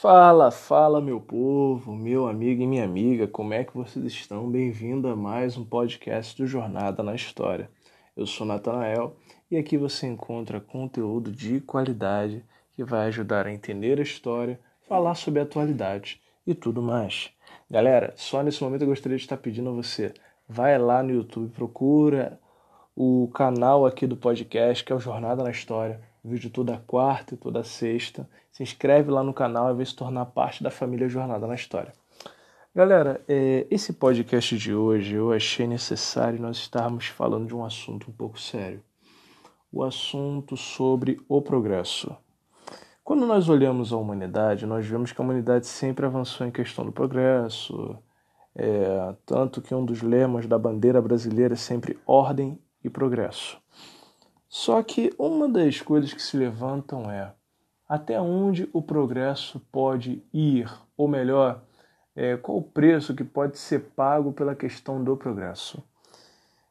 Fala, fala meu povo, meu amigo e minha amiga, como é que vocês estão? Bem-vindo a mais um podcast do Jornada na História. Eu sou Natanael e aqui você encontra conteúdo de qualidade que vai ajudar a entender a história, falar sobre a atualidade e tudo mais. Galera, só nesse momento eu gostaria de estar pedindo a você, vai lá no YouTube, procura o canal aqui do podcast que é o Jornada na História vídeo toda quarta e toda sexta. Se inscreve lá no canal e vem se tornar parte da família Jornada na História. Galera, é, esse podcast de hoje eu achei necessário nós estarmos falando de um assunto um pouco sério. O assunto sobre o progresso. Quando nós olhamos a humanidade, nós vemos que a humanidade sempre avançou em questão do progresso, é, tanto que um dos lemas da bandeira brasileira é sempre ordem e progresso. Só que uma das coisas que se levantam é até onde o progresso pode ir, ou melhor, é, qual o preço que pode ser pago pela questão do progresso.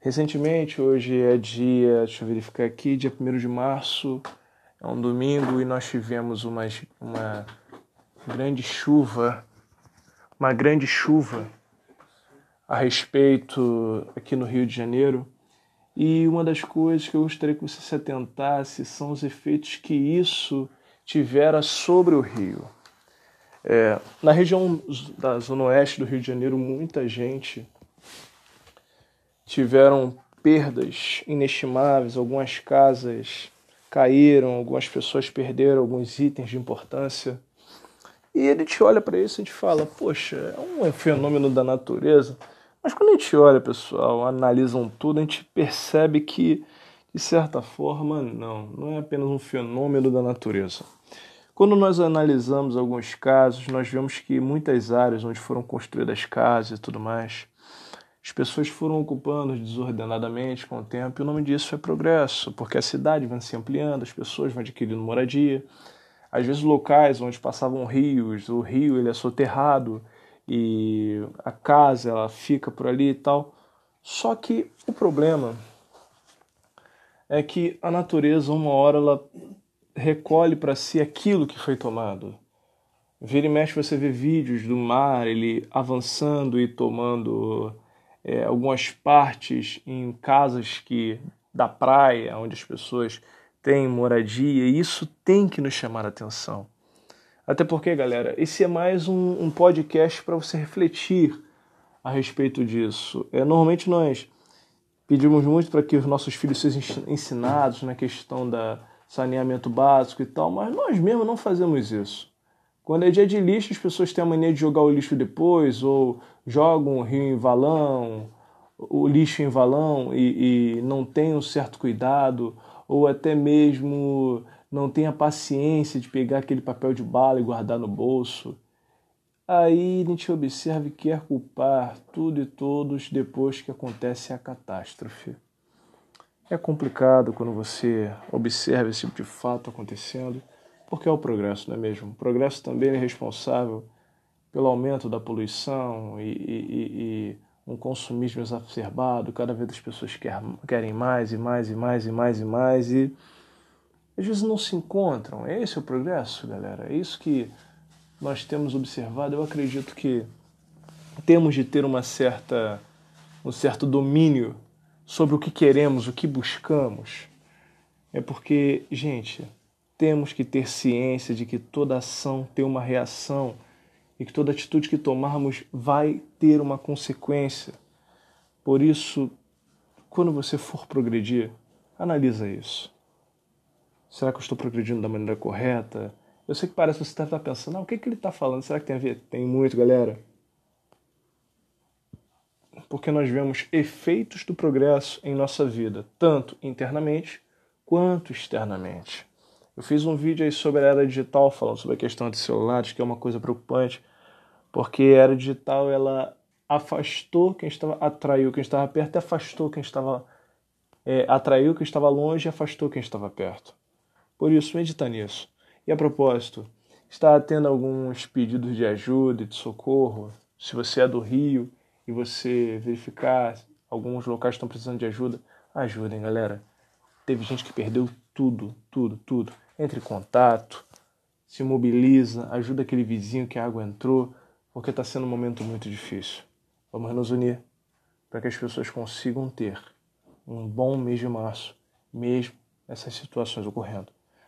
Recentemente, hoje é dia, deixa eu verificar aqui, dia 1 de março, é um domingo e nós tivemos uma, uma grande chuva, uma grande chuva a respeito aqui no Rio de Janeiro e uma das coisas que eu gostaria que você se atentasse são os efeitos que isso tivera sobre o rio. É, na região da zona oeste do Rio de Janeiro, muita gente tiveram perdas inestimáveis, algumas casas caíram, algumas pessoas perderam alguns itens de importância. E ele te olha para isso e te fala: Poxa, é um fenômeno da natureza mas quando a gente olha, pessoal, analisam tudo, a gente percebe que, de certa forma, não, não é apenas um fenômeno da natureza. Quando nós analisamos alguns casos, nós vemos que muitas áreas onde foram construídas casas e tudo mais, as pessoas foram ocupando desordenadamente com o tempo, e o nome disso é progresso, porque a cidade vai se ampliando, as pessoas vão adquirindo moradia. Às vezes locais onde passavam rios, o rio ele é soterrado, e a casa ela fica por ali e tal. Só que o problema é que a natureza uma hora ela recolhe para si aquilo que foi tomado. Vira e mexe você vê vídeos do mar, ele avançando e tomando é, algumas partes em casas que da praia, onde as pessoas têm moradia, e isso tem que nos chamar a atenção. Até porque, galera, esse é mais um, um podcast para você refletir a respeito disso. É, normalmente nós pedimos muito para que os nossos filhos sejam ensinados na questão da saneamento básico e tal, mas nós mesmos não fazemos isso. Quando é dia de lixo, as pessoas têm a mania de jogar o lixo depois, ou jogam o rio em valão, o lixo em valão e, e não tem um certo cuidado, ou até mesmo não tem a paciência de pegar aquele papel de bala e guardar no bolso. Aí a gente observa e quer culpar tudo e todos depois que acontece a catástrofe. É complicado quando você observa esse tipo de fato acontecendo, porque é o progresso, não é mesmo? O progresso também é responsável pelo aumento da poluição e, e, e um consumismo exacerbado, cada vez as pessoas querem mais e mais e mais e mais e mais e às vezes não se encontram. É esse o progresso, galera. É isso que nós temos observado. Eu acredito que temos de ter uma certa, um certo domínio sobre o que queremos, o que buscamos. É porque, gente, temos que ter ciência de que toda ação tem uma reação e que toda atitude que tomarmos vai ter uma consequência. Por isso, quando você for progredir, analisa isso. Será que eu estou progredindo da maneira correta? Eu sei que parece que você está pensando, ah, o que, que ele está falando? Será que tem a ver? Tem muito, galera. Porque nós vemos efeitos do progresso em nossa vida, tanto internamente quanto externamente. Eu fiz um vídeo aí sobre a era digital, falando sobre a questão de celulares, que é uma coisa preocupante, porque a era digital ela afastou quem estava, atraiu quem estava perto e afastou quem estava, é, atraiu quem estava longe e afastou quem estava perto. Por isso, medita nisso. E a propósito, está tendo alguns pedidos de ajuda e de socorro? Se você é do Rio e você verificar alguns locais estão precisando de ajuda, ajudem, galera. Teve gente que perdeu tudo, tudo, tudo. Entre em contato, se mobiliza, ajuda aquele vizinho que a água entrou, porque está sendo um momento muito difícil. Vamos nos unir para que as pessoas consigam ter um bom mês de março, mesmo essas situações ocorrendo.